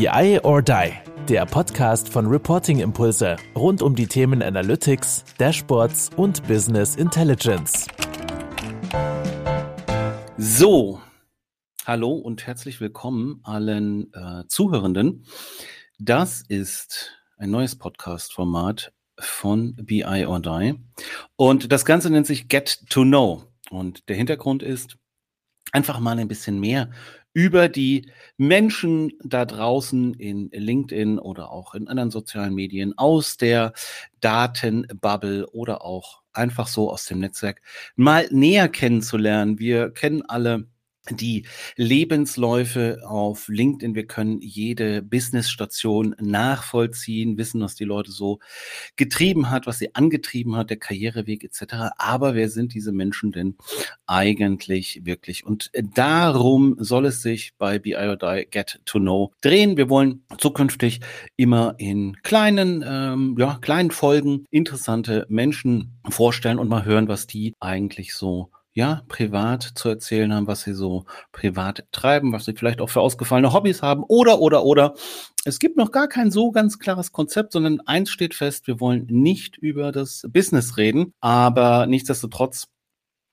BI or Die, der Podcast von Reporting Impulse rund um die Themen Analytics, Dashboards und Business Intelligence. So, hallo und herzlich willkommen allen äh, Zuhörenden. Das ist ein neues Podcast-Format von BI or Die und das Ganze nennt sich Get to Know. Und der Hintergrund ist, einfach mal ein bisschen mehr über die Menschen da draußen in LinkedIn oder auch in anderen sozialen Medien aus der Datenbubble oder auch einfach so aus dem Netzwerk mal näher kennenzulernen. Wir kennen alle die Lebensläufe auf LinkedIn. Wir können jede Businessstation nachvollziehen, wissen, was die Leute so getrieben hat, was sie angetrieben hat, der Karriereweg etc. Aber wer sind diese Menschen denn eigentlich wirklich? Und darum soll es sich bei BI or Die Get to Know drehen. Wir wollen zukünftig immer in kleinen, ähm, ja, kleinen Folgen interessante Menschen vorstellen und mal hören, was die eigentlich so ja, privat zu erzählen haben, was sie so privat treiben, was sie vielleicht auch für ausgefallene Hobbys haben oder, oder, oder. Es gibt noch gar kein so ganz klares Konzept, sondern eins steht fest, wir wollen nicht über das Business reden, aber nichtsdestotrotz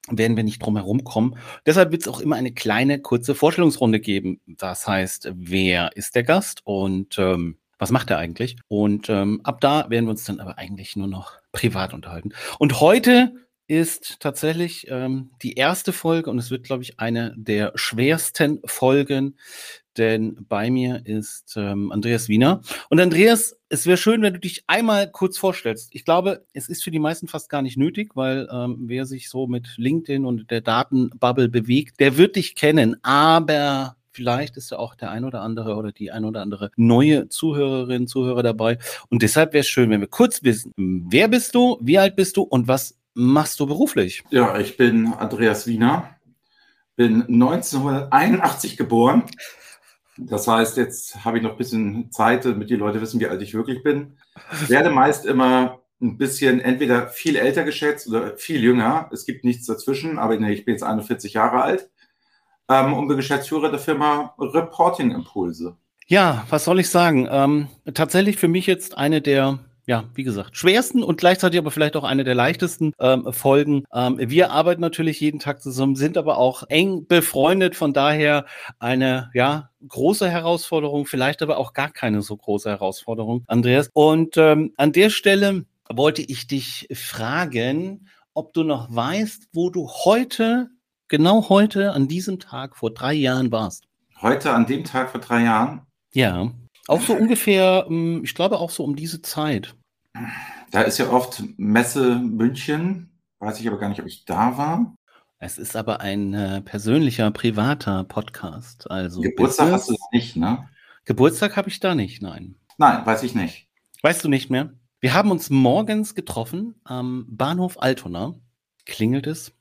werden wir nicht drum herum kommen. Deshalb wird es auch immer eine kleine, kurze Vorstellungsrunde geben. Das heißt, wer ist der Gast und ähm, was macht er eigentlich? Und ähm, ab da werden wir uns dann aber eigentlich nur noch privat unterhalten. Und heute ist tatsächlich ähm, die erste Folge und es wird, glaube ich, eine der schwersten Folgen, denn bei mir ist ähm, Andreas Wiener. Und Andreas, es wäre schön, wenn du dich einmal kurz vorstellst. Ich glaube, es ist für die meisten fast gar nicht nötig, weil ähm, wer sich so mit LinkedIn und der Datenbubble bewegt, der wird dich kennen. Aber vielleicht ist ja auch der ein oder andere oder die ein oder andere neue Zuhörerin, Zuhörer dabei. Und deshalb wäre es schön, wenn wir kurz wissen, wer bist du, wie alt bist du und was machst du beruflich? Ja, ich bin Andreas Wiener, bin 1981 geboren. Das heißt, jetzt habe ich noch ein bisschen Zeit, damit die Leute wissen, wie alt ich wirklich bin. Werde meist immer ein bisschen entweder viel älter geschätzt oder viel jünger. Es gibt nichts dazwischen, aber nee, ich bin jetzt 41 Jahre alt ähm, und bin Geschäftsführer der Firma Reporting Impulse. Ja, was soll ich sagen? Ähm, tatsächlich für mich jetzt eine der ja, wie gesagt, schwersten und gleichzeitig aber vielleicht auch eine der leichtesten ähm, Folgen. Ähm, wir arbeiten natürlich jeden Tag zusammen, sind aber auch eng befreundet, von daher eine, ja, große Herausforderung, vielleicht aber auch gar keine so große Herausforderung, Andreas. Und ähm, an der Stelle wollte ich dich fragen, ob du noch weißt, wo du heute, genau heute, an diesem Tag vor drei Jahren warst. Heute, an dem Tag vor drei Jahren? Ja. Auch so ungefähr, ähm, ich glaube auch so um diese Zeit. Da ist ja oft Messe München. Weiß ich aber gar nicht, ob ich da war. Es ist aber ein äh, persönlicher, privater Podcast. Also Geburtstag hast du nicht, ne? Geburtstag habe ich da nicht, nein. Nein, weiß ich nicht. Weißt du nicht mehr? Wir haben uns morgens getroffen am Bahnhof Altona. Klingelt es?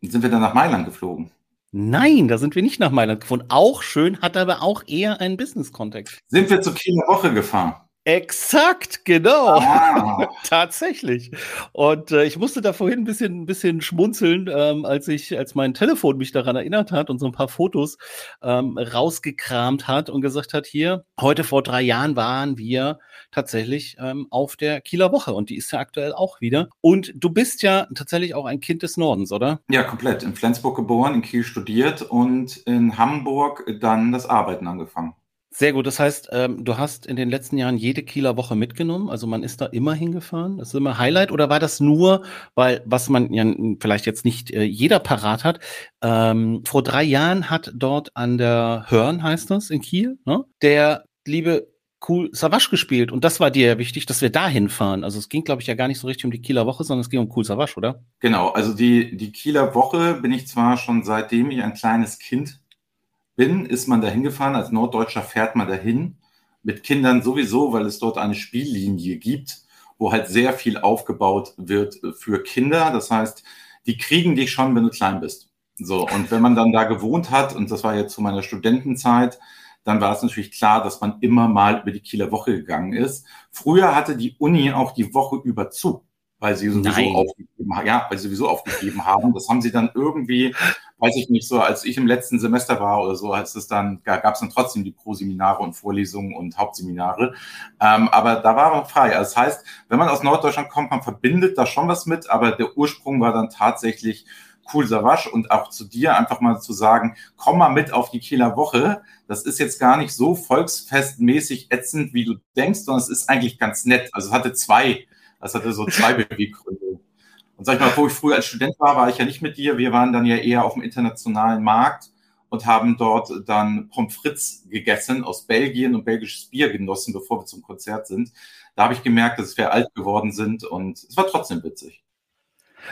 Sind wir dann nach Mailand geflogen? Nein, da sind wir nicht nach Mailand gefahren. Auch schön, hat aber auch eher einen Business-Kontext. Sind wir zur Kieler Woche gefahren? Exakt, genau. Ah. Tatsächlich. Und äh, ich musste da vorhin ein bisschen, ein bisschen schmunzeln, ähm, als ich, als mein Telefon mich daran erinnert hat und so ein paar Fotos ähm, rausgekramt hat und gesagt hat, hier, heute vor drei Jahren waren wir tatsächlich ähm, auf der Kieler Woche und die ist ja aktuell auch wieder. Und du bist ja tatsächlich auch ein Kind des Nordens, oder? Ja, komplett. In Flensburg geboren, in Kiel studiert und in Hamburg dann das Arbeiten angefangen. Sehr gut. Das heißt, ähm, du hast in den letzten Jahren jede Kieler Woche mitgenommen. Also man ist da immer hingefahren. Das ist immer Highlight. Oder war das nur, weil, was man ja vielleicht jetzt nicht äh, jeder parat hat, ähm, vor drei Jahren hat dort an der Hörn, heißt das, in Kiel, ne, der liebe Cool Savage gespielt. Und das war dir ja wichtig, dass wir da hinfahren. Also es ging, glaube ich, ja gar nicht so richtig um die Kieler Woche, sondern es ging um Cool Savage, oder? Genau. Also die, die Kieler Woche bin ich zwar schon seitdem ich ein kleines Kind bin, ist man dahin gefahren. Als Norddeutscher fährt man dahin. Mit Kindern sowieso, weil es dort eine Spiellinie gibt, wo halt sehr viel aufgebaut wird für Kinder. Das heißt, die kriegen dich schon, wenn du klein bist. So, und wenn man dann da gewohnt hat, und das war jetzt zu meiner Studentenzeit, dann war es natürlich klar, dass man immer mal über die Kieler Woche gegangen ist. Früher hatte die Uni auch die Woche über zu. Weil sie sowieso Nein. aufgegeben haben. Ja, weil sie sowieso aufgegeben haben. Das haben sie dann irgendwie, weiß ich nicht, so als ich im letzten Semester war oder so, als es dann, gab es dann trotzdem die Pro-Seminare und Vorlesungen und Hauptseminare. Ähm, aber da war man frei. Also das heißt, wenn man aus Norddeutschland kommt, man verbindet da schon was mit, aber der Ursprung war dann tatsächlich Cool Savasch und auch zu dir einfach mal zu sagen, komm mal mit auf die Kieler Woche. Das ist jetzt gar nicht so volksfestmäßig ätzend, wie du denkst, sondern es ist eigentlich ganz nett. Also es hatte zwei, das hatte so zwei Beweggründe. Und sag ich mal, wo ich früher als Student war, war ich ja nicht mit dir. Wir waren dann ja eher auf dem internationalen Markt und haben dort dann Pommes frites gegessen aus Belgien und belgisches Bier genossen, bevor wir zum Konzert sind. Da habe ich gemerkt, dass wir alt geworden sind und es war trotzdem witzig.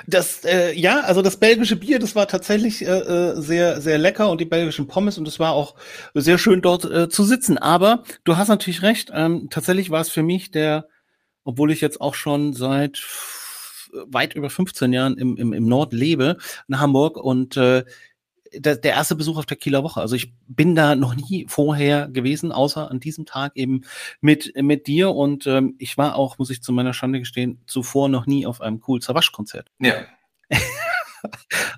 Das, äh, ja, also das belgische Bier, das war tatsächlich äh, äh, sehr, sehr lecker und die belgischen Pommes und es war auch sehr schön dort äh, zu sitzen. Aber du hast natürlich recht, ähm, tatsächlich war es für mich der, obwohl ich jetzt auch schon seit weit über 15 Jahren im, im, im Nord lebe, in Hamburg und äh, der, der erste Besuch auf der Kieler Woche. Also ich bin da noch nie vorher gewesen, außer an diesem Tag eben mit, mit dir. Und ähm, ich war auch, muss ich zu meiner Schande gestehen, zuvor noch nie auf einem Cool Zawasch-Konzert. Ja.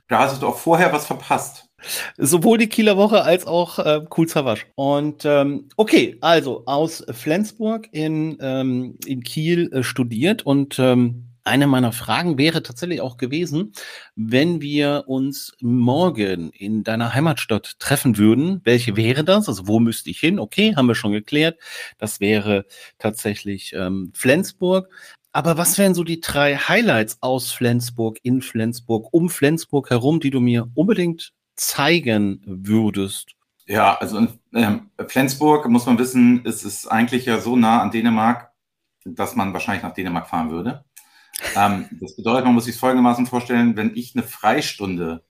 da hast du auch vorher was verpasst. Sowohl die Kieler Woche als auch äh, Cool Zawasch. Und ähm, okay, also aus Flensburg in, ähm, in Kiel äh, studiert und ähm, eine meiner Fragen wäre tatsächlich auch gewesen, wenn wir uns morgen in deiner Heimatstadt treffen würden, welche wäre das? Also wo müsste ich hin? Okay, haben wir schon geklärt. Das wäre tatsächlich ähm, Flensburg. Aber was wären so die drei Highlights aus Flensburg, in Flensburg, um Flensburg herum, die du mir unbedingt zeigen würdest? Ja, also in ähm, Flensburg muss man wissen, ist es eigentlich ja so nah an Dänemark, dass man wahrscheinlich nach Dänemark fahren würde. Ähm, das bedeutet, man muss sich folgendermaßen vorstellen, wenn ich eine Freistunde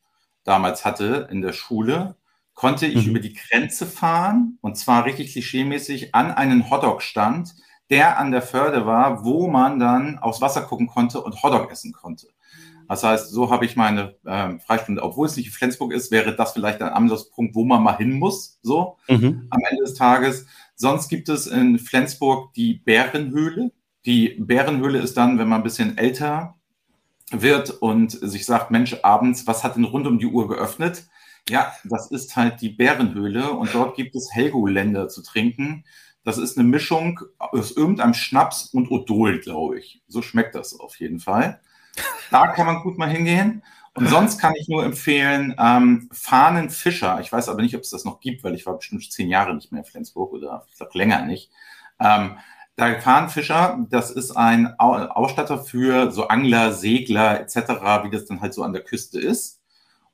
damals hatte in der Schule, konnte ich mhm. über die Grenze fahren und zwar richtig klischeemäßig an einen Hotdog-Stand, der an der Förde war, wo man dann aufs Wasser gucken konnte und Hotdog essen konnte. Das heißt, so habe ich meine ähm, Freistunde, obwohl es nicht in Flensburg ist, wäre das vielleicht ein Anlaufspunkt, wo man mal hin muss, so mhm. am Ende des Tages. Sonst gibt es in Flensburg die Bärenhöhle. Die Bärenhöhle ist dann, wenn man ein bisschen älter wird und sich sagt, Mensch, abends, was hat denn rund um die Uhr geöffnet? Ja, das ist halt die Bärenhöhle und dort gibt es Helgoländer zu trinken. Das ist eine Mischung aus irgendeinem Schnaps und Odol, glaube ich. So schmeckt das auf jeden Fall. Da kann man gut mal hingehen. Und sonst kann ich nur empfehlen, ähm, Fahnen Fischer. Ich weiß aber nicht, ob es das noch gibt, weil ich war bestimmt zehn Jahre nicht mehr in Flensburg oder ich glaube länger nicht. Ähm, der Fahnenfischer, das ist ein Ausstatter für so Angler, Segler etc., wie das dann halt so an der Küste ist.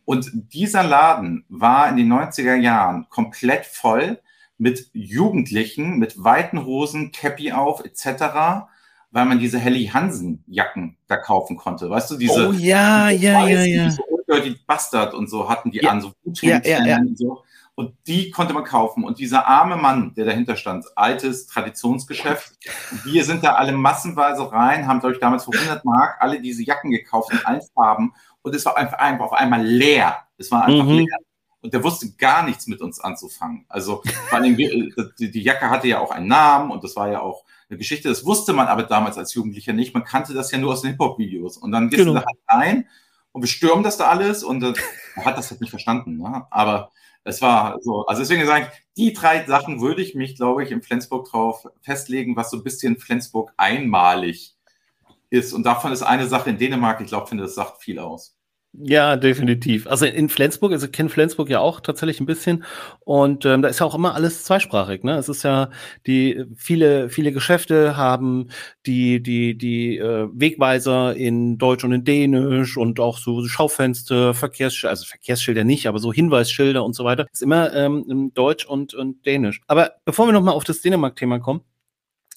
Und dieser Laden war in den 90er Jahren komplett voll mit Jugendlichen, mit weiten Hosen, Cappy auf etc., weil man diese Helly Hansen Jacken da kaufen konnte. Weißt du, diese Oh ja, diese ja, ja, ja. Diese Dirty Bastard und so hatten die Ja. an, so Ja, ja, ja. und so. Und die konnte man kaufen. Und dieser arme Mann, der dahinter stand, altes Traditionsgeschäft. Wir sind da alle massenweise rein, haben, glaube ich, damals für 100 Mark alle diese Jacken gekauft in allen Farben. Und es war einfach, einfach auf einmal leer. Es war einfach Mhm. leer. Und der wusste gar nichts mit uns anzufangen. Also vor allem, wir, die, die Jacke hatte ja auch einen Namen und das war ja auch eine Geschichte. Das wusste man aber damals als Jugendlicher nicht. Man kannte das ja nur aus den Hip-Hop-Videos. Und dann gehst Genau. du da halt rein und wir stürmen das da alles und äh, er hat das halt nicht verstanden. Ne? Aber es war so, also deswegen sage ich, die drei Sachen würde ich mich, glaube ich, in Flensburg drauf festlegen, was so ein bisschen Flensburg einmalig ist. Und davon ist eine Sache in Dänemark, ich glaube, finde, das sagt viel aus. Ja, definitiv. Also in Flensburg, also ich kenne Flensburg ja auch tatsächlich ein bisschen und ähm, da ist ja auch immer alles zweisprachig. Ne? Es ist ja die viele viele Geschäfte haben die die die äh, Wegweiser in Deutsch und in Dänisch und auch so Schaufenster, Verkehrsschilder, also Verkehrsschilder nicht, aber so Hinweisschilder und so weiter ist immer ähm, in Deutsch und und Dänisch. Aber bevor wir noch mal auf das Dänemark-Thema kommen.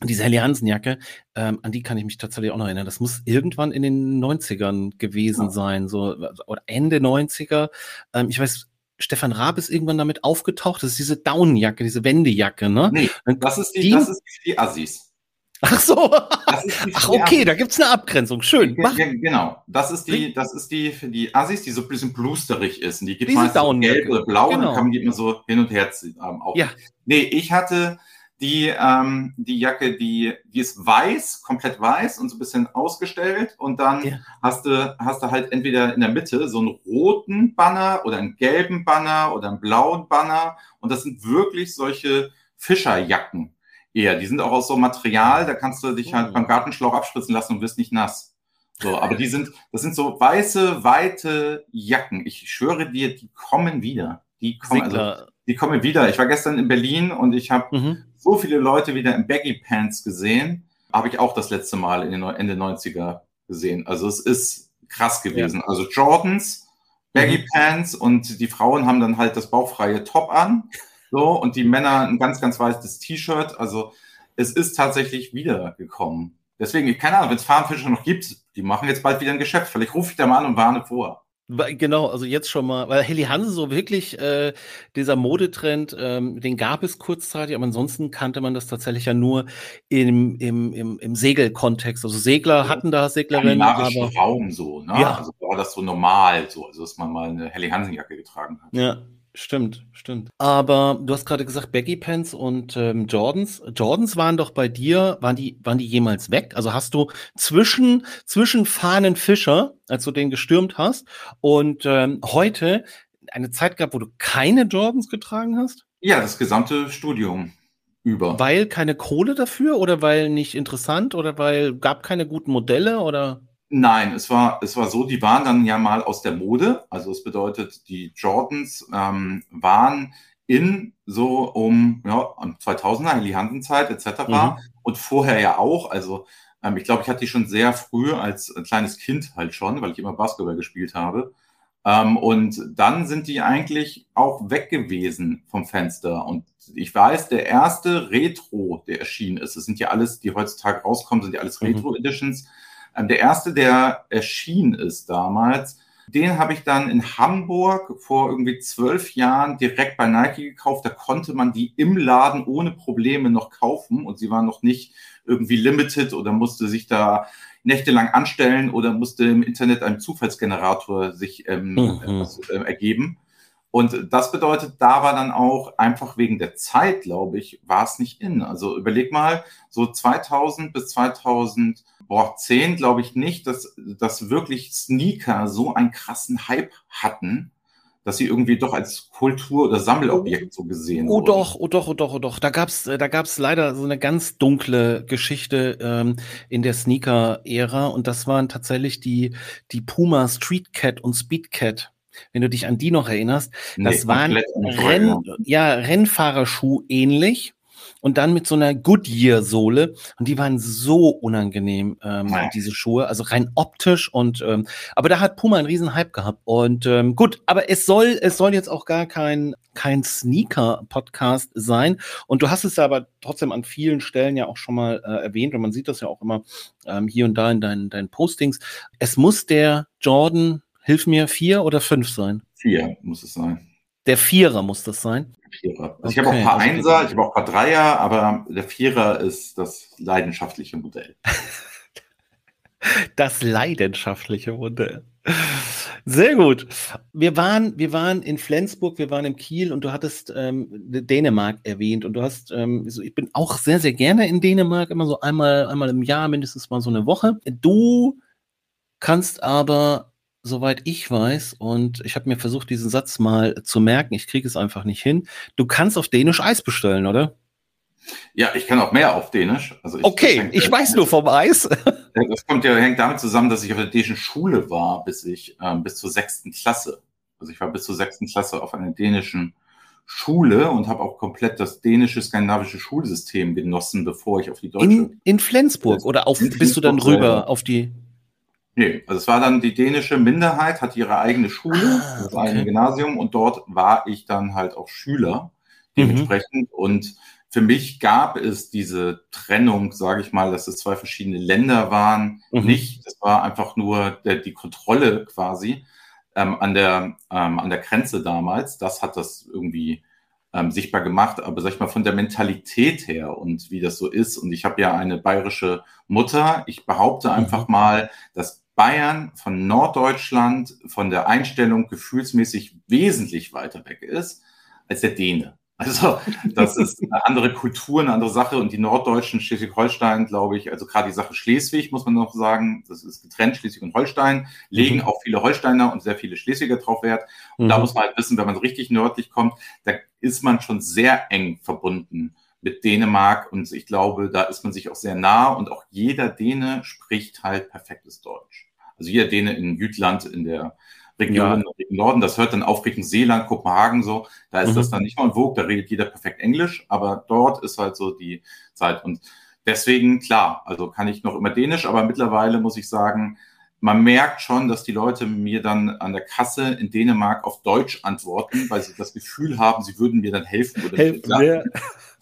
Diese Helly Hansen-Jacke, ähm, an die kann ich mich tatsächlich auch noch erinnern. Das muss irgendwann in den 90ern gewesen Ja. sein, so oder Ende 90er. Ähm, ich weiß, Stefan Raab ist irgendwann damit aufgetaucht. Das ist diese Downjacke, diese Wendejacke, ne? Nee, das ist die, Die- das ist die Assis. Ach so. Ach, okay, da gibt's eine Abgrenzung. Schön. Mach. genau. Das ist die, das ist die für die Assis, die so ein bisschen blusterig ist. Und die gibt Downjacke. gelb oder blau und Genau. dann kann man die immer so hin und her ziehen. Ähm, auch. Ja. Nee, ich hatte die, ähm, die Jacke, die, die ist weiß, komplett weiß und so ein bisschen ausgestellt. Und dann ja. hast, du, hast du halt entweder in der Mitte so einen roten Banner oder einen gelben Banner oder einen blauen Banner. Und das sind wirklich solche Fischerjacken eher. Die sind auch aus so Material, da kannst du dich halt oh. beim Gartenschlauch abspritzen lassen und wirst nicht nass. So, aber die sind, das sind so weiße, weite Jacken. Ich schwöre dir, die kommen wieder. Die kommen, also, die kommen wieder. Ich war gestern in Berlin und ich habe mhm. So viele Leute wieder in Baggy Pants gesehen. Habe ich auch das letzte Mal in den Ende 90er gesehen. Also es ist krass gewesen. Ja. Also Jordans, Baggy mhm. Pants und die Frauen haben dann halt das bauchfreie Top an. So, und die Männer ein ganz, ganz weißes T-Shirt. Also es ist tatsächlich wiedergekommen. Deswegen, keine Ahnung, wenn es Farmfischer noch gibt, die machen jetzt bald wieder ein Geschäft. Vielleicht rufe ich da mal an und warne vor. Genau, also jetzt schon mal, weil Helly Hansen so wirklich, äh, dieser Modetrend, ähm, den gab es kurzzeitig, aber ansonsten kannte man das tatsächlich ja nur im, im, im, im Segelkontext. Also Segler hatten da Seglerinnen, aber Raum so, ne? Ja. Also war das so normal, so, also dass man mal eine Helly Hansen Jacke getragen hat. Ja, Stimmt, stimmt. Aber du hast gerade gesagt, Baggy Pants und ähm, Jordans. Jordans waren doch bei dir, waren die, waren die jemals weg? Also hast du zwischen, zwischen Fahnen Fischer, als du den gestürmt hast, und ähm, heute eine Zeit gehabt, wo du keine Jordans getragen hast? Ja, das gesamte Studium über. Weil keine Kohle dafür oder weil nicht interessant oder weil gab keine guten Modelle oder? Nein, es war, es war so, die waren dann ja mal aus der Mode. Also es bedeutet, die Jordans ähm, waren in so um ja, 2000er, in die Handenzeit etc. Mhm. Und vorher ja auch. Also ähm, ich glaube, ich hatte die schon sehr früh als kleines Kind halt schon, weil ich immer Basketball gespielt habe. Ähm, und dann sind die eigentlich auch weg gewesen vom Fenster. Und ich weiß, der erste Retro, der erschienen ist, das sind ja alles, die heutzutage rauskommen, sind ja alles mhm. Retro-Editions. Ähm, der erste, der erschienen ist damals, den habe ich dann in Hamburg vor irgendwie zwölf Jahren direkt bei Nike gekauft. Da konnte man die im Laden ohne Probleme noch kaufen und sie waren noch nicht irgendwie limited oder musste sich da nächtelang anstellen oder musste im Internet einen Zufallsgenerator sich ähm, mhm. äh, ergeben. Und das bedeutet, da war dann auch einfach wegen der Zeit, glaube ich, war es nicht in. Also überleg mal, so 2000 bis 2010 glaube ich nicht, dass, dass wirklich Sneaker so einen krassen Hype hatten, dass sie irgendwie doch als Kultur- oder Sammelobjekt so gesehen oh, wurden. Oh doch, oh doch, oh doch, oh doch. Da gab's, da gab's leider so eine ganz dunkle Geschichte ähm, in der Sneaker-Ära und das waren tatsächlich die, die Puma Street Cat und Speed Cat wenn du dich an die noch erinnerst. Nee, das waren Renn, ja, Rennfahrerschuh ähnlich und dann mit so einer Goodyear-Sohle. Und die waren so unangenehm, ähm, ja. diese Schuhe, also rein optisch und ähm, aber da hat Puma einen riesen Hype gehabt. Und ähm, gut, aber es soll, es soll jetzt auch gar kein, kein Sneaker-Podcast sein. Und du hast es ja aber trotzdem an vielen Stellen ja auch schon mal äh, erwähnt und man sieht das ja auch immer ähm, hier und da in deinen, deinen Postings. Es muss der Jordan hilf mir, vier oder fünf sein? Vier muss es sein. Der Vierer muss das sein? Vierer. Also okay. ich habe auch ein paar also Einser, ich habe auch ein paar Dreier, aber der Vierer ist das leidenschaftliche Modell. das leidenschaftliche Modell. Sehr gut. Wir waren, wir waren in Flensburg, wir waren in Kiel und du hattest ähm, Dänemark erwähnt und du hast, ähm, ich bin auch sehr, sehr gerne in Dänemark, immer so einmal, einmal im Jahr, mindestens mal so eine Woche. Du kannst aber soweit ich weiß, und ich habe mir versucht, diesen Satz mal zu merken, ich kriege es einfach nicht hin. Du kannst auf Dänisch Eis bestellen, oder? Ja, ich kann auch mehr auf Dänisch. Also ich, okay, ich weiß nur vom Eis. Das kommt ja hängt damit zusammen, dass ich auf der dänischen Schule war, bis ich ähm, bis zur sechsten Klasse. Also ich war bis zur sechsten Klasse auf einer dänischen Schule und habe auch komplett das dänische skandinavische Schulsystem genossen, bevor ich auf die deutsche. In, in Flensburg oder auf, bist du dann rüber auf die Nee, also es war dann die dänische Minderheit, hat ihre eigene Schule, ah, das okay. eigene Gymnasium und dort war ich dann halt auch Schüler dementsprechend. Mhm. Und für mich gab es diese Trennung, sage ich mal, dass es zwei verschiedene Länder waren, mhm. nicht. Das war einfach nur der, die Kontrolle quasi ähm, an, der, ähm, an der Grenze damals. Das hat das irgendwie ähm, sichtbar gemacht, aber sag ich mal von der Mentalität her und wie das so ist. Und ich habe ja eine bayerische Mutter. Ich behaupte mhm. einfach mal, dass Bayern von Norddeutschland von der Einstellung gefühlsmäßig wesentlich weiter weg ist als der Däne. Also das ist eine andere Kultur, eine andere Sache. Und die Norddeutschen, Schleswig-Holstein, glaube ich, also gerade die Sache Schleswig, muss man noch sagen, das ist getrennt, Schleswig und Holstein, legen mhm. auch viele Holsteiner und sehr viele Schleswiger drauf Wert. Und mhm. da muss man halt wissen, wenn man richtig nördlich kommt, da ist man schon sehr eng verbunden mit Dänemark. Und ich glaube, da ist man sich auch sehr nah. Und auch jeder Däne spricht halt perfektes Deutsch. Also jeder Däne in Jütland, in der Regionen ja. im Norden. Das hört dann auf Richtung Seeland, Kopenhagen so. Da ist mhm. das dann nicht mal in Vogue, da redet jeder perfekt Englisch, aber dort ist halt so die Zeit. Und deswegen, klar, also kann ich noch immer Dänisch, aber mittlerweile muss ich sagen, man merkt schon, dass die Leute mir dann an der Kasse in Dänemark auf Deutsch antworten, weil sie das Gefühl haben, sie würden mir dann helfen. Oder helfen ja.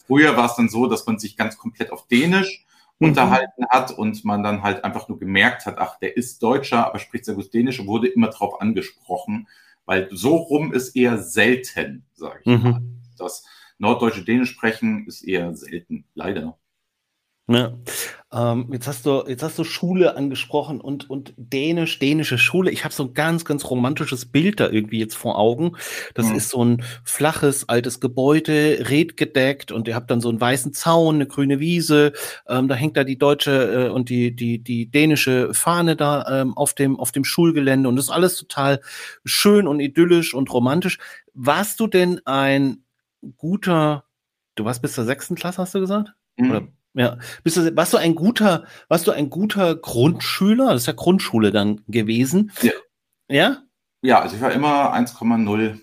Früher war es dann so, dass man sich ganz komplett auf Dänisch Mhm. unterhalten hat und man dann halt einfach nur gemerkt hat, ach, der ist Deutscher, aber spricht sehr gut Dänisch und wurde immer drauf angesprochen, weil so rum ist eher selten, sage ich mhm. mal. Das norddeutsche Dänisch sprechen ist eher selten, leider. Ja. Ähm, jetzt hast du, jetzt hast du Schule angesprochen und, und Dänisch, dänische Schule. Ich habe so ein ganz, ganz romantisches Bild da irgendwie jetzt vor Augen. Das mhm. ist so ein flaches, altes Gebäude, redgedeckt und ihr habt dann so einen weißen Zaun, eine grüne Wiese. Ähm, da hängt da die deutsche äh, und die, die, die dänische Fahne da ähm, auf, dem, auf dem Schulgelände und das ist alles total schön und idyllisch und romantisch. Warst du denn ein guter, du warst bis zur sechsten Klasse, hast du gesagt? Mhm. Oder ja. Bist du, warst du ein guter, warst du ein guter Grundschüler? Das ist ja Grundschule dann gewesen. Ja. Ja? Ja, also ich war immer 1,0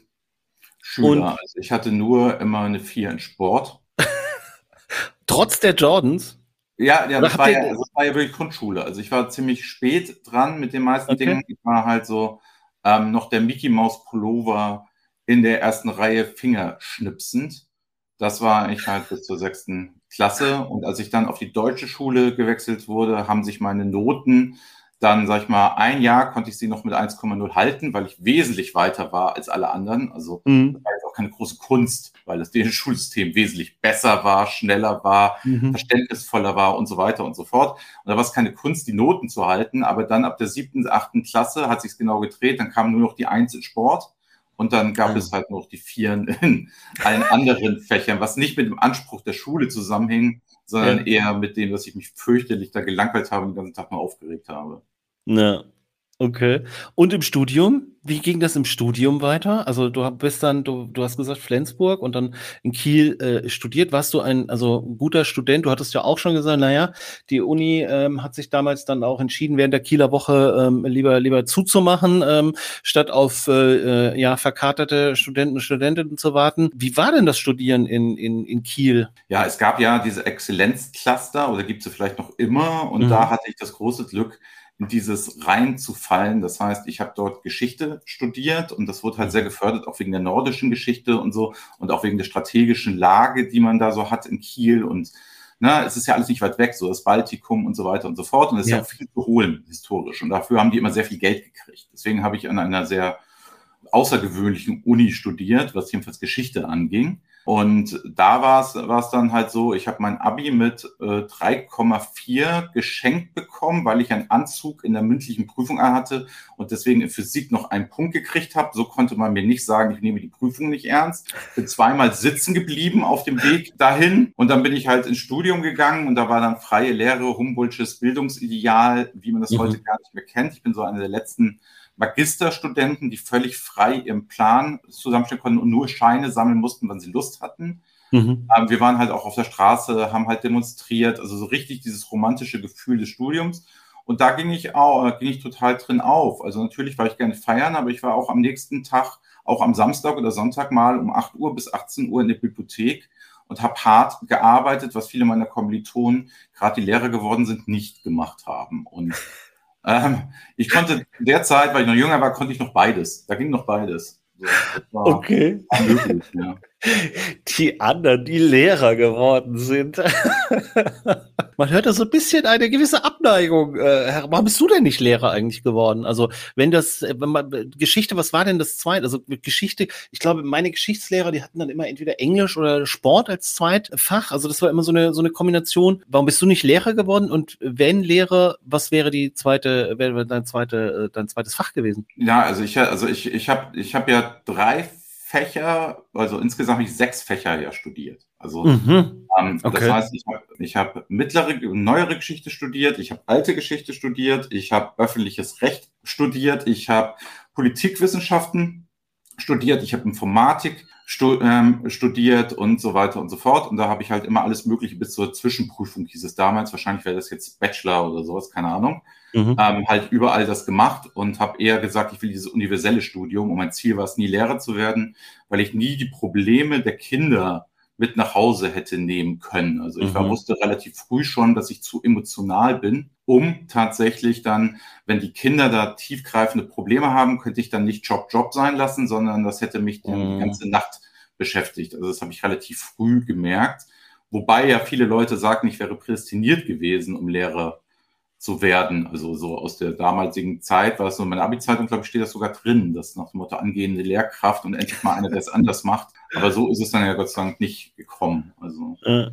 Schüler. Und? Also ich hatte nur immer eine 4 in Sport. Trotz der Jordans? Ja, ja das war ja, das war ja wirklich Grundschule. Also ich war ziemlich spät dran mit den meisten okay. Dingen. Ich war halt so ähm, noch der Mickey Mouse Pullover in der ersten Reihe fingerschnipsend. Das war ich halt bis zur sechsten Klasse. Und als ich dann auf die deutsche Schule gewechselt wurde, haben sich meine Noten dann, sag ich mal, ein Jahr konnte ich sie noch mit 1,0 halten, weil ich wesentlich weiter war als alle anderen. Also mhm. das war jetzt auch keine große Kunst, weil das dänische Schulsystem wesentlich besser war, schneller war, mhm. verständnisvoller war und so weiter und so fort. Und da war es keine Kunst, die Noten zu halten. Aber dann ab der siebten, achten Klasse hat sich genau gedreht. Dann kam nur noch die Eins in Sport. Und dann gab ja. es halt noch die Vieren in allen anderen Fächern, was nicht mit dem Anspruch der Schule zusammenhing, sondern ja. eher mit dem, dass ich mich fürchterlich da gelangweilt habe und den ganzen Tag mal aufgeregt habe. Ja. Okay. Und im Studium? Wie ging das im Studium weiter? Also du bist dann, du, du hast gesagt Flensburg und dann in Kiel äh, studiert. Warst du ein also guter Student? Du hattest ja auch schon gesagt, naja, die Uni ähm, hat sich damals dann auch entschieden, während der Kieler Woche ähm, lieber lieber zuzumachen, ähm, statt auf äh, äh ja verkaterte Studenten und Studentinnen zu warten. Wie war denn das Studieren in, in, in Kiel? Ja, es gab ja diese Exzellenzcluster oder gibt es vielleicht noch immer und mhm. da hatte ich das große Glück, in dieses reinzufallen. Das heißt, ich habe dort Geschichte studiert und das wurde halt sehr gefördert, auch wegen der nordischen Geschichte und so und auch wegen der strategischen Lage, die man da so hat in Kiel und na, es ist ja alles nicht weit weg, so das Baltikum und so weiter und so fort. Und es ist ja. ja auch viel zu holen historisch. Und dafür haben die immer sehr viel Geld gekriegt. Deswegen habe ich an einer sehr außergewöhnlichen Uni studiert, was jedenfalls Geschichte anging. Und da war es war es dann halt so, ich habe mein Abi mit äh, 3,4 geschenkt bekommen, weil ich einen Anzug in der mündlichen Prüfung hatte und deswegen in Physik noch einen Punkt gekriegt habe. So konnte man mir nicht sagen, ich nehme die Prüfung nicht ernst. Bin zweimal sitzen geblieben auf dem Weg dahin und dann bin ich halt ins Studium gegangen und da war dann freie Lehre, Humboldtsches Bildungsideal, wie man das mhm. heute gar nicht mehr kennt. Ich bin so einer der letzten Magisterstudenten, die völlig frei ihren Plan zusammenstellen konnten und nur Scheine sammeln mussten, wann sie Lust hatten. Mhm. Ähm, wir waren halt auch auf der Straße, haben halt demonstriert, also so richtig dieses romantische Gefühl des Studiums. Und da ging ich auch, äh, ging ich total drin auf. Also natürlich war ich gerne feiern, aber ich war auch am nächsten Tag, auch am Samstag oder Sonntag mal um 8 Uhr bis 18 Uhr in der Bibliothek und habe hart gearbeitet, was viele meiner Kommilitonen, gerade die Lehrer geworden sind, nicht gemacht haben. Und ähm, ich konnte derzeit, weil ich noch jünger war, konnte ich noch beides. Da ging noch beides. So, okay. Möglich, ja. Die anderen, die Lehrer geworden sind. Man hört da so ein bisschen eine gewisse Abneigung. Äh, warum bist du denn nicht Lehrer eigentlich geworden? Also, wenn das, äh, wenn man, Geschichte, was war denn das zweite? Also, Geschichte, ich glaube, meine Geschichtslehrer, die hatten dann immer entweder Englisch oder Sport als Zweitfach. Also, das war immer so eine, so eine Kombination. Warum bist du nicht Lehrer geworden? Und wenn Lehrer, was wäre die zweite, wäre dein zweite, äh, dein zweites Fach gewesen? Ja, also ich, also ich, ich habe, ich habe ja drei Fächer, also insgesamt habe ich sechs Fächer ja studiert. Also mhm. ähm, okay. das heißt, ich habe ich hab mittlere, neuere Geschichte studiert, ich habe alte Geschichte studiert, ich habe öffentliches Recht studiert, ich habe Politikwissenschaften studiert, ich habe Informatik stu ähm, studiert und so weiter und so fort. Und da habe ich halt immer alles Mögliche bis zur Zwischenprüfung, hieß es damals. Wahrscheinlich wäre das jetzt Bachelor oder sowas, keine Ahnung. Mhm. Ähm, halt überall das gemacht und habe eher gesagt, ich will dieses universelle Studium. Und mein Ziel war es, nie Lehrer zu werden, weil ich nie die Probleme der Kinder mit nach Hause hätte nehmen können. Also ich mhm. war, wusste relativ früh schon, dass ich zu emotional bin, um tatsächlich dann, wenn die Kinder da tiefgreifende Probleme haben, könnte ich dann nicht Job Job sein lassen, sondern das hätte mich dann mhm. die ganze Nacht beschäftigt. Also das habe ich relativ früh gemerkt. Wobei ja viele Leute sagen, ich wäre prädestiniert gewesen, um Lehrer zu werden. Also so aus der damaligen Zeit war es so in meiner Abi-Zeitung, glaube ich, steht das sogar drin, dass nach dem Motto angehende Lehrkraft und endlich mal einer, der es anders macht. Aber so ist es dann ja Gott sei Dank nicht gekommen. Also. Äh.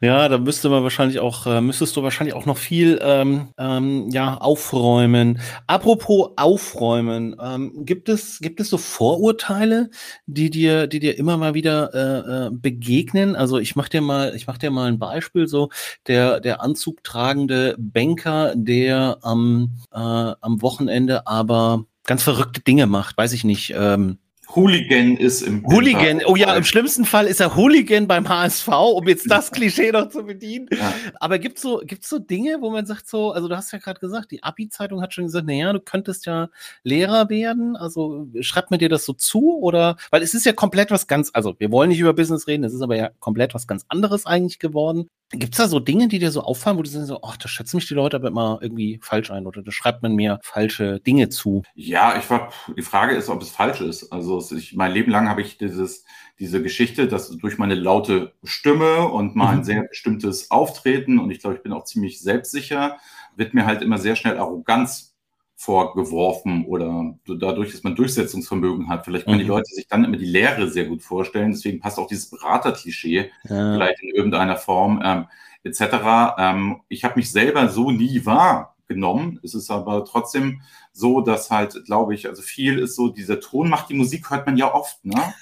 Ja. da müsste man wahrscheinlich auch, äh, müsstest du wahrscheinlich auch noch viel ähm, ähm, ja, aufräumen. Apropos aufräumen, ähm, gibt es, gibt es so Vorurteile, die dir, die dir immer mal wieder äh, äh, begegnen? Also ich mach dir mal, ich mach dir mal ein Beispiel, so der, der anzugtragende Banker, der am, äh, am Wochenende aber ganz verrückte Dinge macht, weiß ich nicht. Ähm, Hooligan ist im Hooligan, oh ja, im schlimmsten Fall ist er Hooligan beim HSV, um jetzt das Klischee noch zu bedienen. Ja. Aber gibt's so, gibt's so Dinge, wo man sagt so, also du hast ja gerade gesagt, die Abi-Zeitung hat schon gesagt, naja, du könntest ja Lehrer werden. Also schreibt mir dir das so zu oder, weil es ist ja komplett was ganz, also wir wollen nicht über Business reden, es ist aber ja komplett was ganz anderes eigentlich geworden. Gibt's da so Dinge, die dir so auffallen, wo du sagst so, ach, da schätzen mich die Leute aber immer irgendwie falsch ein oder da schreibt man mir falsche Dinge zu? Ja, ich war, die Frage ist, ob es falsch ist. Also ich, mein Leben lang habe ich dieses, diese Geschichte, dass durch meine laute Stimme und mein mhm. sehr bestimmtes Auftreten und ich glaube, ich bin auch ziemlich selbstsicher, wird mir halt immer sehr schnell Arroganz vorgeworfen oder dadurch, dass man Durchsetzungsvermögen hat. Vielleicht können mhm. die Leute sich dann immer die Lehre sehr gut vorstellen. Deswegen passt auch dieses Beraterklischee ja. vielleicht in irgendeiner Form ähm, etc. Ähm, ich habe mich selber so nie wahrgenommen. Es ist aber trotzdem so, dass halt, glaube ich, also viel ist so, dieser Ton macht die Musik, hört man ja oft, ne?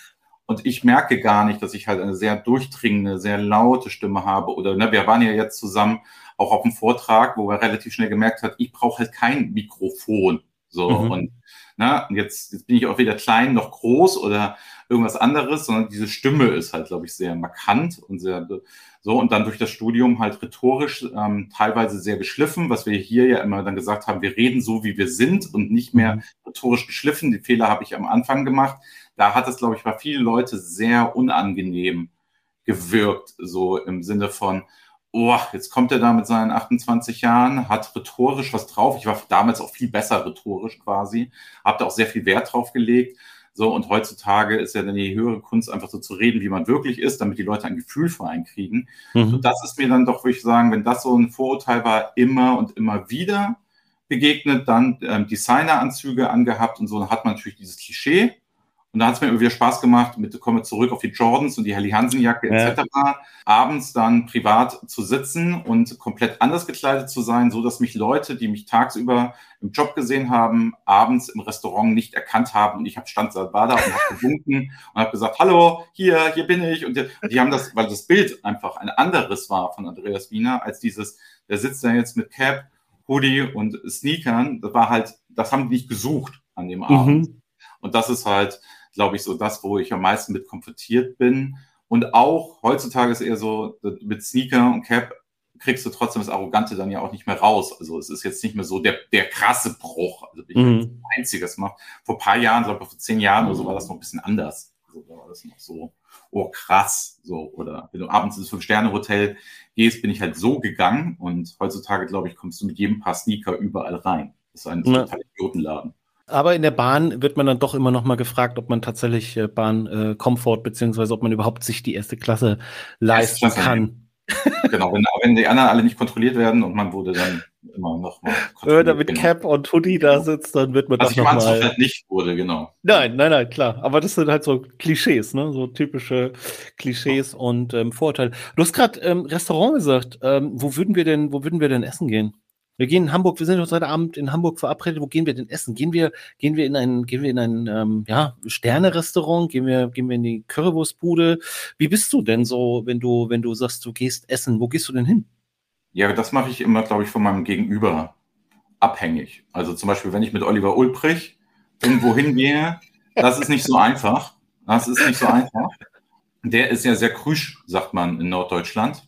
Und ich merke gar nicht, dass ich halt eine sehr durchdringende, sehr laute Stimme habe. Oder ne, wir waren ja jetzt zusammen auch auf dem Vortrag, wo er relativ schnell gemerkt hat, ich brauche halt kein Mikrofon. So mhm. und na, jetzt, jetzt bin ich auch weder klein noch groß oder irgendwas anderes, sondern diese Stimme ist halt, glaube ich, sehr markant und sehr so und dann durch das Studium halt rhetorisch ähm, teilweise sehr geschliffen, was wir hier ja immer dann gesagt haben, wir reden so, wie wir sind und nicht mehr mhm. rhetorisch geschliffen. Die Fehler habe ich am Anfang gemacht. Da hat es, glaube ich, bei vielen Leute sehr unangenehm gewirkt, so im Sinne von, oh, jetzt kommt er da mit seinen 28 Jahren, hat rhetorisch was drauf. Ich war damals auch viel besser rhetorisch quasi, habe da auch sehr viel Wert drauf gelegt. So, und heutzutage ist ja dann die höhere Kunst, einfach so zu reden, wie man wirklich ist, damit die Leute ein Gefühl für einen kriegen. Mhm. So, das ist mir dann doch, würde ich sagen, wenn das so ein Vorurteil war, immer und immer wieder begegnet, dann ähm, Designeranzüge angehabt und so, dann hat man natürlich dieses Klischee. Und da hat es mir immer wieder Spaß gemacht, mit kommen wir zurück auf die Jordans und die Helly Hansen Jacke etc. Ja. Abends dann privat zu sitzen und komplett anders gekleidet zu sein, so dass mich Leute, die mich tagsüber im Job gesehen haben, abends im Restaurant nicht erkannt haben. Und ich habe stand da war da und habe gewunken und habe gesagt, hallo, hier, hier bin ich. Und die, die, haben das, weil das Bild einfach ein anderes war von Andreas Wiener als dieses, der sitzt da jetzt mit Cap, Hoodie und Sneakern. Das war halt, das haben die nicht gesucht an dem Abend. Mhm. Und das ist halt, glaube ich, so das, wo ich am meisten mit konfrontiert bin. Und auch heutzutage ist eher so, mit Sneaker und Cap kriegst du trotzdem das Arrogante dann ja auch nicht mehr raus. Also es ist jetzt nicht mehr so der, der krasse Bruch, also ich mhm. einziges macht. Vor paar Jahren, glaube ich, vor zehn Jahren oder so war das noch ein bisschen anders. Also da war das noch so, oh krass, so. Oder wenn du abends ins Fünf-Sterne-Hotel gehst, bin ich halt so gegangen und heutzutage, glaube ich, kommst du mit jedem Paar Sneaker überall rein. Das ist ein ja. total Idiotenladen. Aber in der Bahn wird man dann doch immer noch mal gefragt, ob man tatsächlich äh, Bahnkomfort äh, beziehungsweise ob man überhaupt sich die erste Klasse leisten erste Klasse kann. genau, wenn, wenn, die anderen alle nicht kontrolliert werden und man wurde dann immer noch mal kontrolliert. Wenn er mit genau. Cap und Hoodie da sitzt, dann wird man Was doch noch mal... halt nicht wurde, genau. Nein, nein, nein, klar. Aber das sind halt so Klischees, ne? So typische Klischees oh. und ähm, Vorurteile. Du hast gerade ähm, Restaurant gesagt. Ähm, wo würden wir denn, wo würden wir denn essen gehen? Wir gehen in Hamburg, wir sind heute Abend in Hamburg verabredet. Wo gehen wir denn essen? Gehen wir, gehen wir in ein, gehen wir in ein ähm, ja, Sterne-Restaurant? Gehen wir, gehen wir in die Currywurstbude? Wie bist du denn so, wenn du, wenn du sagst, du gehst essen? Wo gehst du denn hin? Ja, das mache ich immer, glaube ich, von meinem Gegenüber abhängig. Also zum Beispiel, wenn ich mit Oliver Ulbrich irgendwo hingehe, das ist nicht so einfach. Das ist nicht so einfach. Der ist ja sehr krüsch, sagt man in Norddeutschland.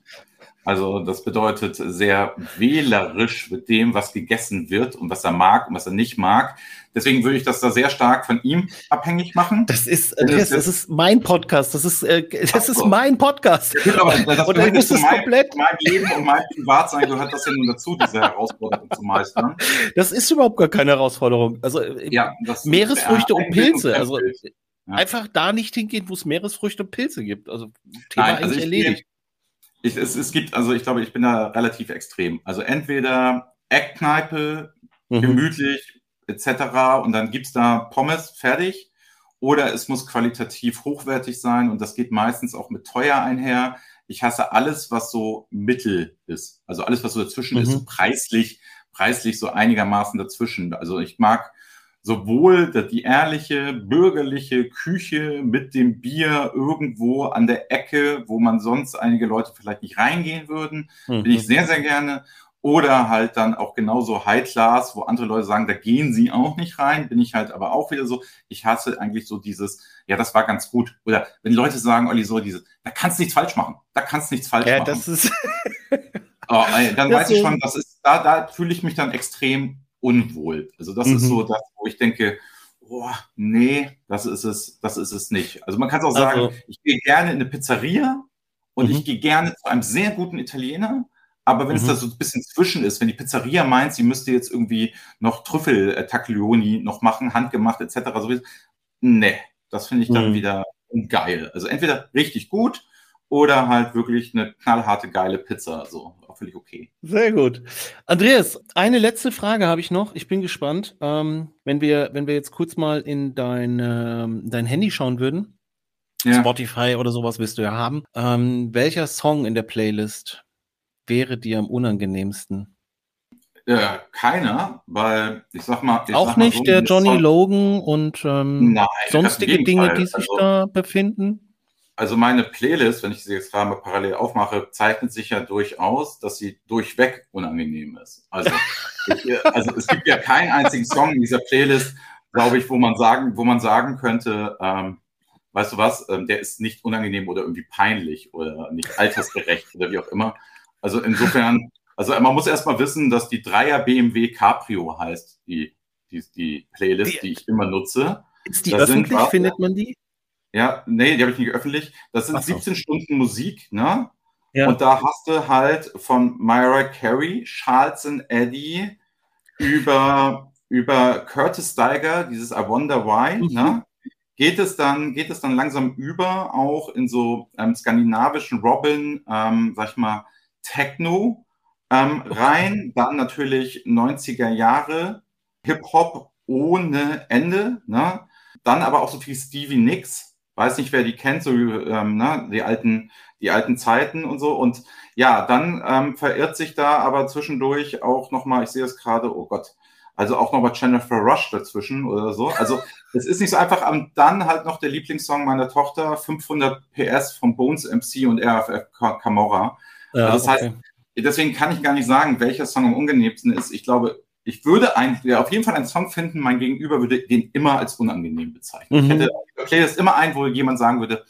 Also das bedeutet sehr wählerisch mit dem, was gegessen wird und was er mag und was er nicht mag. Deswegen würde ich das da sehr stark von ihm abhängig machen. Das ist, äh, das, das ist mein Podcast. Das ist, äh, das ist mein Podcast. Ja, aber das und dann muss es mein, komplett mein Leben und mein Privatsein gehört das ja nun dazu, diese Herausforderung zu meistern. Das ist überhaupt gar keine Herausforderung. Also äh, ja, Meeresfrüchte und Pilze. Also ja. einfach da nicht hingehen, wo es Meeresfrüchte und Pilze gibt. Also Thema Nein, also eigentlich erledigt. Ich, es, es gibt, also ich glaube, ich bin da relativ extrem. Also entweder Eckkneipe, mhm. gemütlich, etc. Und dann gibt es da Pommes fertig. Oder es muss qualitativ hochwertig sein und das geht meistens auch mit teuer einher. Ich hasse alles, was so mittel ist. Also alles, was so dazwischen mhm. ist, preislich, preislich so einigermaßen dazwischen. Also ich mag sowohl die ehrliche bürgerliche Küche mit dem Bier irgendwo an der Ecke, wo man sonst einige Leute vielleicht nicht reingehen würden, mhm. bin ich sehr, sehr gerne. Oder halt dann auch genauso High Class, wo andere Leute sagen, da gehen sie auch nicht rein, bin ich halt aber auch wieder so. Ich hasse eigentlich so dieses, ja, das war ganz gut. Oder wenn Leute sagen, Olli, so dieses, da kannst du nichts falsch machen. Da kannst du nichts falsch ja, machen. Das ist oh, dann das weiß ich schon, das ist, da, da fühle ich mich dann extrem unwohl. Also das mhm. ist so das, wo ich denke, boah, nee, das ist es, das ist es nicht. Also man kann es auch sagen, also, ich gehe gerne in eine Pizzeria und mhm. ich gehe gerne zu einem sehr guten Italiener. Aber wenn mhm. es da so ein bisschen zwischen ist, wenn die Pizzeria meint, sie müsste jetzt irgendwie noch Trüffel äh, noch machen, handgemacht etc., so, nee, das finde ich dann mhm. wieder geil. Also entweder richtig gut oder halt wirklich eine knallharte, geile Pizza. So, auch völlig okay. Sehr gut. Andreas, eine letzte Frage habe ich noch. Ich bin gespannt. Ähm, wenn, wir, wenn wir jetzt kurz mal in dein, ähm, dein Handy schauen würden, ja. Spotify oder sowas wirst du ja haben. Ähm, welcher Song in der Playlist wäre dir am unangenehmsten? Äh, keiner, weil ich sag mal. Ich auch sag nicht so, der Johnny Song Logan und ähm, Nein, sonstige Dinge, die sich also, da befinden? Also meine Playlist, wenn ich sie jetzt gerade parallel aufmache, zeichnet sich ja durchaus, dass sie durchweg unangenehm ist. Also, ich, also es gibt ja keinen einzigen Song in dieser Playlist, glaube ich, wo man sagen, wo man sagen könnte, ähm, weißt du was, ähm, der ist nicht unangenehm oder irgendwie peinlich oder nicht altersgerecht oder wie auch immer. Also insofern, also man muss erstmal wissen, dass die Dreier BMW Cabrio heißt, die, die, die Playlist, die, die ich immer nutze. Ist die das öffentlich? Sind, findet man die? Ja, nee, die habe ich nicht öffentlich. Das sind so. 17 Stunden Musik, ne? Ja. Und da hast du halt von Myra Carey, Charles and Eddie über, über Curtis Steiger, dieses I Wonder Why, mhm. ne? Geht es dann, geht es dann langsam über, auch in so ähm, skandinavischen Robin, ähm, sag ich mal, Techno ähm, rein, dann natürlich 90er Jahre, Hip-Hop ohne Ende, ne? Dann aber auch so viel Stevie Nicks, weiß nicht, wer die kennt, so ähm, ne, die alten, die alten Zeiten und so. Und ja, dann ähm, verirrt sich da aber zwischendurch auch nochmal, ich sehe es gerade, oh Gott, also auch nochmal Jennifer Rush dazwischen oder so. Also es ist nicht so einfach. Und dann halt noch der Lieblingssong meiner Tochter, 500 PS von Bones MC und RFF Camorra. Ja, also das okay. heißt, deswegen kann ich gar nicht sagen, welcher Song am unangenehmsten ist. Ich glaube, ich würde ein, ja, auf jeden Fall einen Song finden, mein Gegenüber würde den immer als unangenehm bezeichnen. Mhm. Ich hätte Playlist immer ein, wo jemand sagen würde,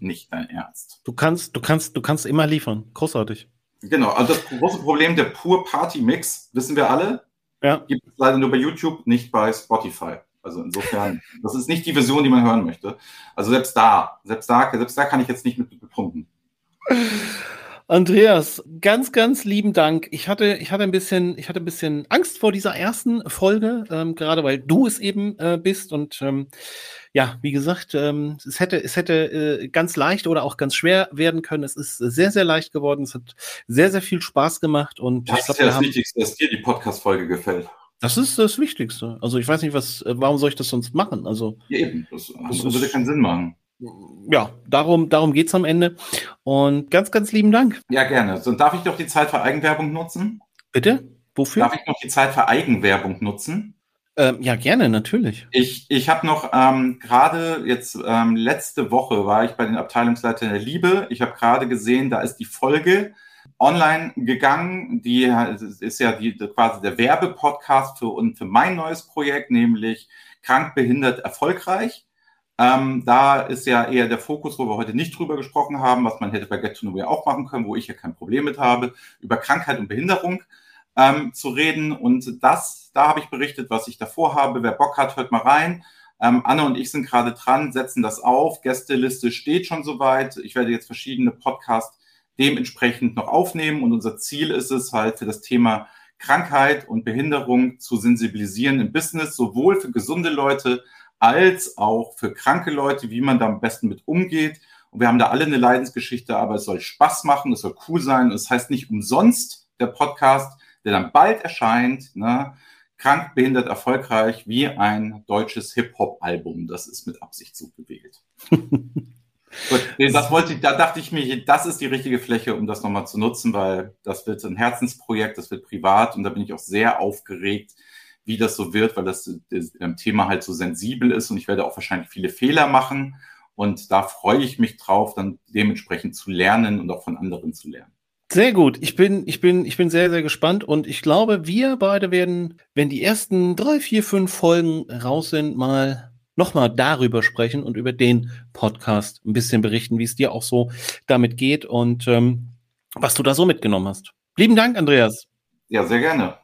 nicht dein Ernst. Du kannst, du kannst, du kannst immer liefern. Großartig. Genau, also das große Problem der Pur Party Mix, wissen wir alle, ja. gibt es leider nur bei YouTube, nicht bei Spotify. Also insofern, das ist nicht die Version, die man hören möchte. Also selbst da, selbst da, selbst da kann ich jetzt nicht mit bepunkten. Andreas, ganz, ganz lieben Dank. Ich hatte, ich hatte ein bisschen, ich hatte ein bisschen Angst vor dieser ersten Folge, ähm, gerade weil du es eben äh, bist und ähm, ja, wie gesagt, ähm, es hätte, es hätte äh, ganz leicht oder auch ganz schwer werden können. Es ist sehr, sehr leicht geworden. Es hat sehr, sehr viel Spaß gemacht und das ich glaub, ist ja das haben, Wichtigste, dass dir die Podcast-Folge gefällt. Das ist das Wichtigste. Also ich weiß nicht, was, äh, warum soll ich das sonst machen? Also ja, eben, das, das würde keinen Sinn machen ja, darum, darum geht es am Ende. Und ganz, ganz lieben Dank. Ja, gerne. So, darf ich doch die Zeit für Eigenwerbung nutzen? Bitte? Wofür? Darf ich noch die Zeit für Eigenwerbung nutzen? Ähm, ja, gerne, natürlich. Ich, ich habe noch ähm, gerade jetzt ähm, letzte Woche war ich bei den Abteilungsleitern der Liebe. Ich habe gerade gesehen, da ist die Folge online gegangen. Die ist ja die, quasi der Werbepodcast für, und für mein neues Projekt, nämlich Krankbehindert erfolgreich. Ähm, da ist ja eher der Fokus, wo wir heute nicht drüber gesprochen haben, was man hätte bei Get to Know auch machen können, wo ich ja kein Problem mit habe, über Krankheit und Behinderung ähm, zu reden. Und das, da habe ich berichtet, was ich davor habe. Wer Bock hat, hört mal rein. Ähm, Anne und ich sind gerade dran, setzen das auf. Gästeliste steht schon soweit. Ich werde jetzt verschiedene Podcasts dementsprechend noch aufnehmen. Und unser Ziel ist es halt für das Thema Krankheit und Behinderung zu sensibilisieren im Business, sowohl für gesunde Leute als auch für kranke Leute, wie man da am besten mit umgeht. Und wir haben da alle eine Leidensgeschichte, aber es soll Spaß machen, es soll cool sein. Es das heißt nicht umsonst der Podcast, der dann bald erscheint, ne? krank, behindert, erfolgreich, wie ein deutsches Hip-Hop-Album. Das ist mit Absicht so gewählt. Gut, das wollte ich, da dachte ich mir, das ist die richtige Fläche, um das nochmal zu nutzen, weil das wird ein Herzensprojekt, das wird privat und da bin ich auch sehr aufgeregt, wie das so wird, weil das, das Thema halt so sensibel ist und ich werde auch wahrscheinlich viele Fehler machen und da freue ich mich drauf, dann dementsprechend zu lernen und auch von anderen zu lernen. Sehr gut. Ich bin, ich bin, ich bin sehr, sehr gespannt und ich glaube, wir beide werden, wenn die ersten drei, vier, fünf Folgen raus sind, mal nochmal darüber sprechen und über den Podcast ein bisschen berichten, wie es dir auch so damit geht und ähm, was du da so mitgenommen hast. Lieben Dank, Andreas. Ja, sehr gerne.